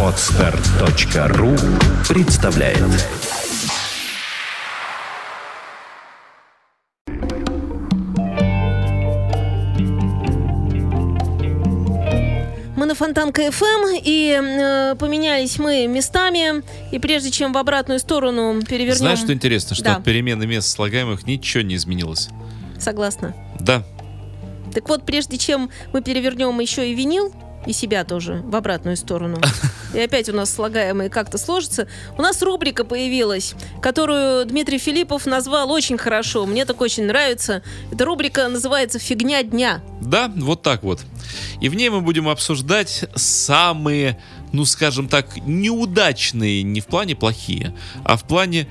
Отстар.ру представляет Мы на Фонтанка ФМ, и э, поменялись мы местами. И прежде чем в обратную сторону перевернем... Знаешь, что интересно? Что Да. от перемены мест слагаемых ничего не изменилось. Согласна. Да. Так вот, прежде чем мы перевернем еще и винил, и себя тоже в обратную сторону, и опять у нас слагаемые как-то сложится, у нас рубрика появилась, которую Дмитрий Филиппов назвал очень хорошо. Мне так очень нравится. Эта рубрика называется «Фигня дня». Да, вот так вот. И в ней мы будем обсуждать самые, ну скажем так, неудачные, не в плане плохие, а в плане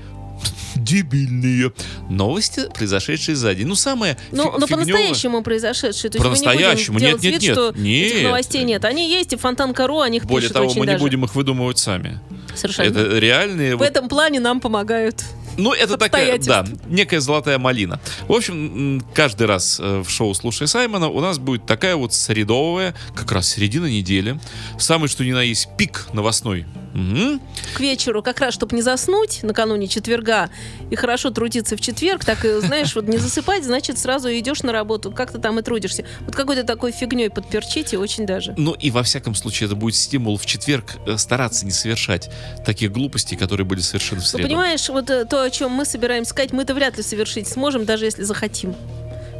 дебильные новости, произошедшие за день. Ну, самое Ну, фи- но по-настоящему произошедшее. То не По-настоящему? будем Нет, нет, вид, нет. что Нет. этих новостей нет. Они есть, и Фонтанка.ру о них Более пишут того, мы не даже. будем их выдумывать сами. Совершенно. Это реальные... В вот- этом плане нам помогают. Ну, это такая, да, некая золотая малина. В общем, каждый раз э, в шоу «Слушай Саймона» у нас будет такая вот средовая, как раз середина недели. Самый что ни на есть пик новостной. Мгм. К вечеру, как раз, чтобы не заснуть накануне четверга и хорошо трудиться в четверг, так и, знаешь, вот не засыпать, значит, сразу идешь на работу, как ты там и трудишься. Вот какой-то такой фигней подперчите очень даже. Ну и во всяком случае это будет стимул в четверг э, стараться не совершать таких глупостей, которые были совершены в Ну, среду. понимаешь, вот э, то, о чем мы собираемся сказать, мы-то вряд ли совершить сможем, даже если захотим.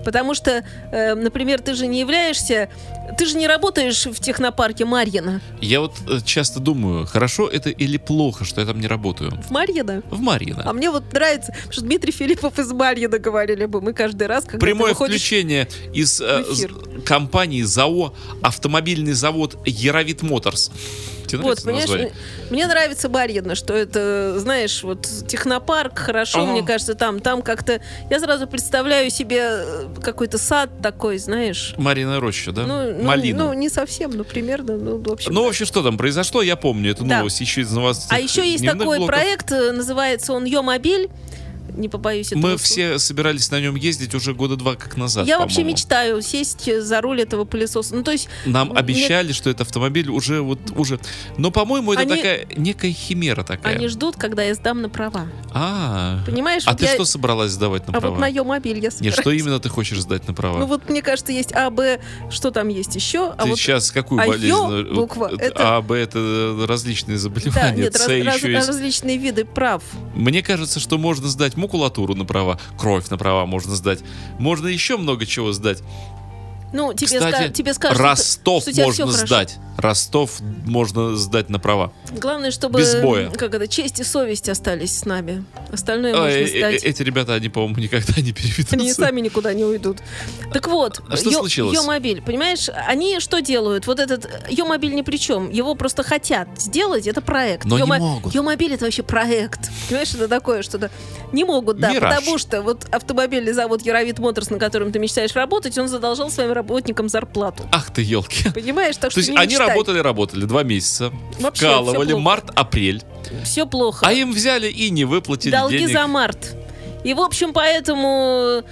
Потому что, э, например, ты же не являешься, ты же не работаешь в технопарке Марьина. Я вот э, часто думаю, хорошо это или плохо, что я там не работаю. В Марьино? В Марьино. А мне вот нравится, потому что Дмитрий Филиппов из Марьина говорили бы. Мы каждый раз, когда Прямое выходишь... включение из э, компании ЗАО «Автомобильный завод Яровит Моторс». Тебе Вот, понимаешь, название? мне нравится Барьино, что это, знаешь, вот технопарк, хорошо, Ага. мне кажется, там, там как-то... Я сразу представляю себе э, какой-то сад такой, знаешь. Марина Роща, да? Ну, ну, Малину. ну, не совсем, но примерно, ну, в общем. Ну, да. вообще, что там произошло, я помню эту Да. новость еще из новостей. А еще есть такой проект, э, называется он Йомобиль. Не побоюсь этого Мы слова. все собирались на нем ездить уже года два как назад, Я вообще мечтаю сесть э, за руль этого пылесоса. Ну, то есть... Нам Нет. обещали, что это автомобиль уже вот уже. Но, по-моему, это Они- такая некая химера такая. Они ждут, когда я сдам на права. А, Понимаешь? а вот ты я- что собралась сдавать на А права? вот на Йомобиль я Нет, собираюсь. что именно ты хочешь сдать на права? Ну вот, мне кажется, есть А, Б, что там есть еще? Ты а вот сейчас какую а болезнь? ё э, буква, вот, это- А, Б это различные Да, заболевания. нет, С раз- раз- еще есть. различные виды прав. Мне кажется, что можно сдать макулатуру на права, кровь на права можно сдать. Можно еще много чего сдать. Ну, тебе, Кстати, ска- тебе скажут, Ростов что можно сдать. Ростов можно сдать на права. Главное, чтобы без боя. как это, честь и совесть остались с нами. Остальное А, можно э- э- сдать. эти ребята, они, по-моему, никогда не переведутся. Они сами никуда не уйдут. Так вот, А что случилось? Йомобиль, понимаешь, они что делают? Вот этот Йомобиль ни при чем. Его просто хотят сделать, это проект. Но не Йомо- могут. Йомобиль это вообще проект. Понимаешь, это такое что-то. Не могут, да, Мираж. потому что вот автомобильный завод Яровит Моторс, на котором ты мечтаешь работать, он задолжал своим работникам зарплату. Ах ты, елки. Понимаешь, так То что есть они мечтай. работали, работали два месяца, Вообще вкалывали, всё плохо. март-апрель, Все плохо. а им взяли и не выплатили Долги денег. за март. И, в общем, поэтому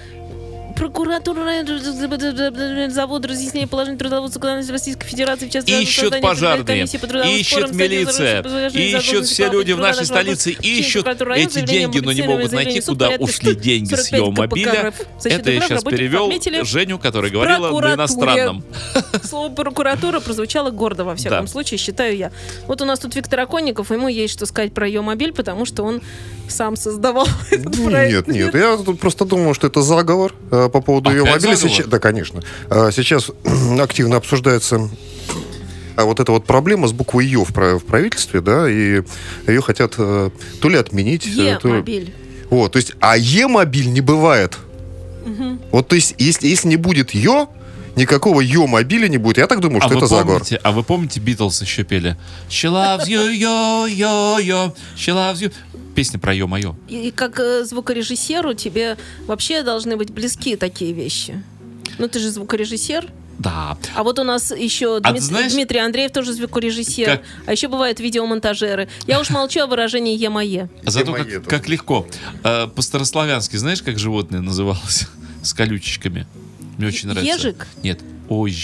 прокуратура завод разъяснения положения трудового законодательства Российской Федерации в части Ищут пожарные, ищет милиция, ищут все люди в нашей столице, ищут района, эти деньги, но не могут найти, куда ушли деньги с 45 Йомобиля. КПК РФ. Защита Это я сейчас перевел. Женю, который говорила на иностранном. Слово прокуратура прозвучало гордо, во всяком случае, считаю я. Вот у нас тут Виктор Оконников, ему есть что сказать про ее мобиль, потому что он сам создавал этот проект. Нет, нет, я тут просто думаю, что это заговор э, по поводу ее Опять мобиля. заговор? Сейчас, да, конечно. А, Сейчас активно обсуждается а вот эта вот проблема с буквой Ё в прав- в правительстве, да, и ее хотят э, то ли отменить, э, то ли-. Вот, то есть, а Е-мобиль не бывает. Вот, то есть, если, если не будет Ё, никакого Ё-мобиля не будет. Я так думаю, А что это заговор. помните, а вы помните, Битлз еще пели? She loves you, yo, yo, yo, she loves you. Песня про ё-моё. И, и как э, звукорежиссеру тебе вообще должны быть близки такие вещи. Ну, ты же звукорежиссер. Да. А вот у нас еще А Дмит- знаешь- Дмитрий Андреев тоже звукорежиссер. Как- А еще бывают видеомонтажеры. Я уж молчу о выражении «е-мое». Зато мои как, тоже. как легко. А, по-старославянски знаешь, как животное называлось? С колючечками. Мне очень нравится. Ежик? Нет, ой.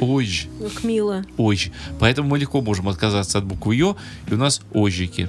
Ой. Как мило. Ой. Поэтому мы легко можем отказаться от буквы Ё, и у нас ожики.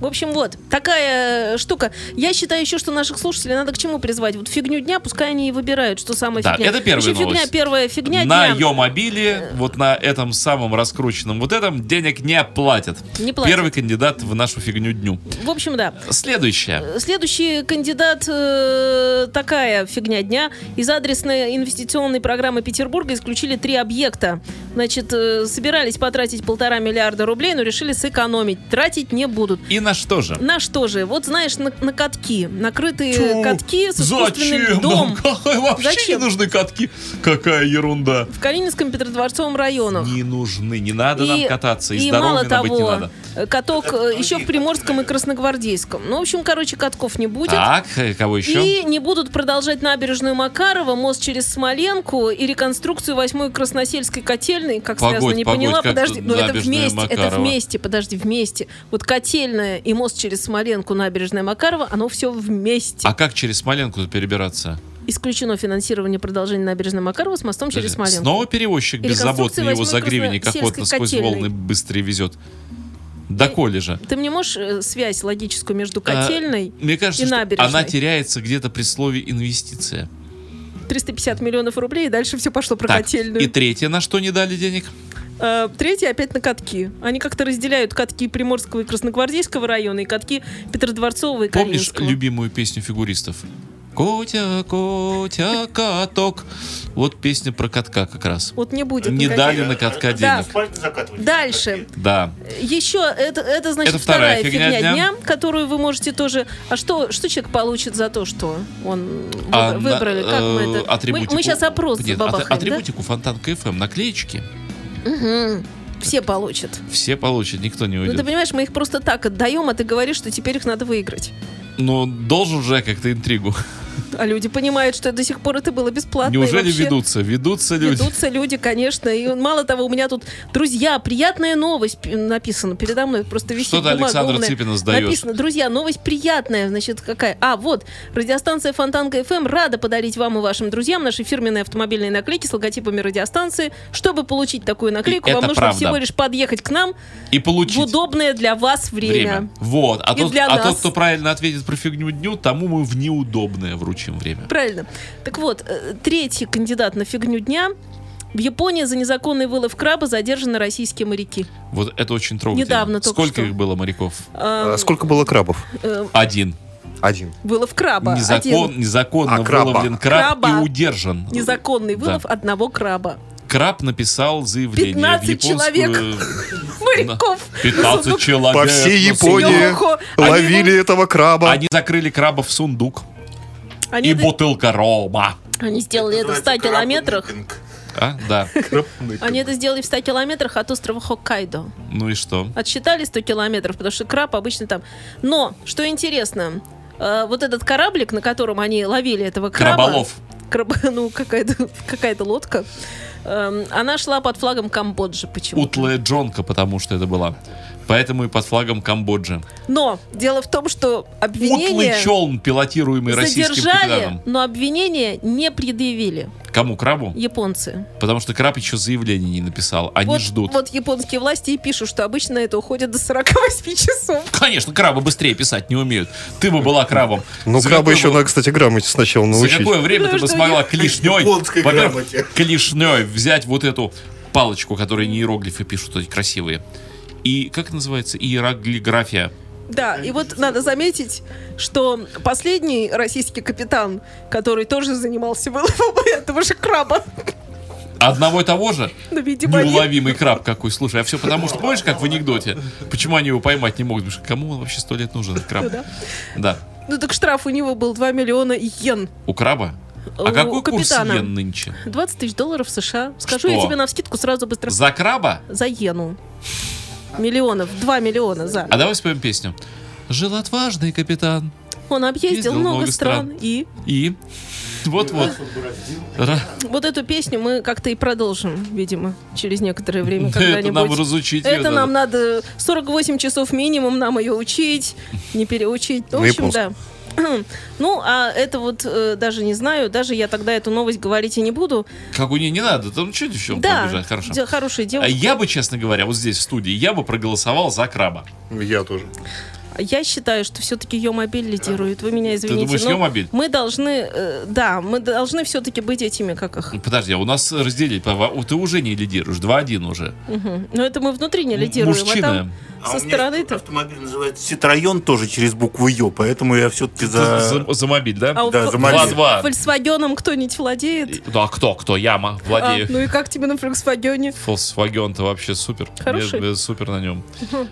В общем, вот, такая штука. Я считаю еще, что наших слушателей надо к чему призвать? Вот фигню дня, пускай они и выбирают, что самое Да, фигня. это первая Еще фигня, первая фигня на дня. ее мобиле, вот на этом самом раскрученном вот этом, денег не платят. Не платят. Первый кандидат в нашу фигню дню. В общем, да. Следующее. Следующий кандидат э, такая фигня дня. Из адресной инвестиционной программы Петербурга исключили три объекта. Значит, э, собирались потратить полтора миллиарда рублей, но решили сэкономить. Тратить не будут. И на что же? На что же? Вот знаешь, на, на катки. Накрытые катки с искусственным Зачем дом. нам? Вообще Зачем? не нужны катки. Какая ерунда. В Калининском Петродворцовом районах. Не нужны. Не надо нам кататься. И, и здоровыми мало нам быть не того, надо. э, каток э, еще в Приморском и Красногвардейском. Ну, в общем, короче, катков не будет. Так, э, кого еще? И не будут продолжать набережную Макарова, мост через Смоленку и реконструкцию восьмой Красносельской котельной. Как Погодь, связано, не погодь, поняла. как Подожди, ну это вместе, это Макарова? вместе, подожди, вместе. Вот котельная и мост через Смоленку, набережная Макарова, оно все вместе. А как через Смоленку перебираться? Исключено финансирование продолжения набережной Макарова с мостом через Смоленку. Снова перевозчик беззаботный его за гривенник восьмой охотно сквозь Красносельской волны быстрее везет. Да коли же. Ты мне можешь э, связь логическую между А, котельной Мне кажется, и набережной. она теряется где-то при слове инвестиция. 350 миллионов рублей, и дальше все пошло про Так, котельную. и третье, на что не дали денег? Э, Третье опять на катки. Они как-то разделяют катки Приморского и Красногвардейского района и катки Петродворцового и Помнишь Калининского. любимую песню фигуристов? Котя, котя, каток. Вот песня про катка как раз. Вот не будет Не никаких. дали на катка Да. денег. Закатывать. Дальше. Да. Еще это, это значит Это вторая вторая, фигня фигня, дня. дня. которую вы можете тоже. А что, что человек получит за то, что он А выбра- выбрали? на- как мы э, это? Мы, атрибутику- мы сейчас опрос Нет, забабахаем, ат- атрибутику Фонтанка ФМ, наклеечки. Все получат. Все получат, никто не Ну, ты уйдет. понимаешь, мы их просто так отдаем, а ты говоришь, что теперь их надо выиграть. Но должен же как-то интригу. А люди понимают, что до сих пор это было бесплатно. Неужели вообще ведутся? Ведутся люди. Ведутся люди, конечно. И мало того, у меня тут, друзья, приятная новость пи- написана передо мной. Просто висит Что-то Александр умная. Цыпина сдаешь. Написано, друзья, новость приятная. Значит, какая? А, вот, радиостанция Фонтанка ФМ рада подарить вам и вашим друзьям наши фирменные автомобильные наклейки с логотипами радиостанции. Чтобы получить такую наклейку, И вам нужно правда. всего лишь подъехать к нам И в получить удобное для вас время. время. Вот. А, И тот, а нас. тот, кто правильно ответит про фигню дню, тому мы в неудобное вручим время. Правильно. Так вот, э, третий кандидат на фигню дня. В Японии за незаконный вылов краба задержаны российские моряки. Вот это очень трогательно. Недавно только Сколько что. их было моряков? А, А сколько было крабов? э, Один. Один. вылов краба. Незакон, Один. незаконно А, краба. выловлен краб Краба. и удержан. Незаконный вылов Да. одного краба. Краб написал заявление 15 в японскую... человек. Моряков. 15 человек. По всей Японии ловили этого краба. Они закрыли краба в сундук. Они, И это- бутылка рома. они сделали это в 100 Называется километрах. А, да. Они это сделали в 100 километрах от острова Хоккайдо. Ну и что? Отсчитали 100 километров, потому что краб обычно там. Но, что интересно, э, вот этот кораблик, на котором они ловили этого краба... Краболов. краб- ну, какая-то какая лодка. эм, она шла под флагом Камбоджи почему-то. Утлая джонка, потому что это была. Поэтому и под флагом Камбоджи. Но дело в том, что обвинение Утлый челн, пилотируемый российским задержали, капитаном. но обвинение не предъявили Кому? Крабу? японцы. Потому что краб еще заявление не написал. Они вот, ждут. вот японские власти и пишут, что обычно это уходит до 48 часов. Конечно, крабы быстрее писать не умеют. Ты бы была крабом. Ну, За краба какое еще бы- надо, кстати, грамоте сначала За научить. какое время ты бы Подожди, смогла я- клешней, Японской во-первых, грамоте. клешней взять вот эту палочку, которой не иероглифы пишут, эти красивые. И, как это называется, иероглифия. Да, и вот надо заметить, что последний российский капитан, который тоже занимался выловом этого же краба, Одного и того же? ну, видимо, нет. Неуловимый краб какой. Слушай, а все потому, что помнишь, как в анекдоте? Почему они его поймать не могут? Потому что кому он вообще сто лет нужен, этот краб? Ну да. Да. Ну так штраф у него был 2 миллиона йен. У краба? У А какой курс капитана. йен нынче? 20 тысяч долларов США. Скажу Что? я тебе на вскидку сразу быстро. За краба? За йену. Миллионов. 2 миллиона за. А давай споем песню. Жил отважный капитан. Он объездил Ездил много, много стран. стран. И И вот-вот. Вот эту песню мы как-то и продолжим, видимо, через некоторое время Это когда-нибудь. нам разучить Это надо. нам надо 48 часов минимум нам ее учить, не переучить. В общем, да. Ну, а это вот э, даже не знаю, даже я тогда эту новость говорить и не буду. Как у нее не надо, там что девчонка Да, побежать, хорошо. де- хорошая А девушка. я бы, честно говоря, вот здесь в студии, я бы проголосовал за краба. Я тоже. Я считаю, что все-таки ее мобиль лидирует. Вы меня извините. думаешь, но Йомобиль? Мы должны, э, да, мы должны все-таки быть этими, как их. Подожди, а у нас разделить, ты уже не лидируешь, 2-1 уже. Мгм. Но это мы внутри не лидируем, а Мужчина. там А со у меня стороны-то. автомобиль называется Ситроен, тоже через букву Ё, поэтому я все-таки за... За, за мобиль, да? А Да, за мобиль. 2-2. Фольксвагеном кто-нибудь владеет? Да, кто? Кто? Яма. Владею. А, ну и как тебе на Volkswagen? Volkswagen-то вообще супер. Хороший. Мне супер на нем.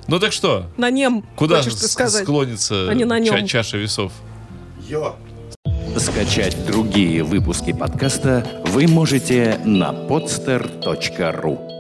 Ну так что? На нем, Куда склонится А не на ча- нем. чаша весов? Ё. Скачать другие выпуски подкаста вы можете на podster.ru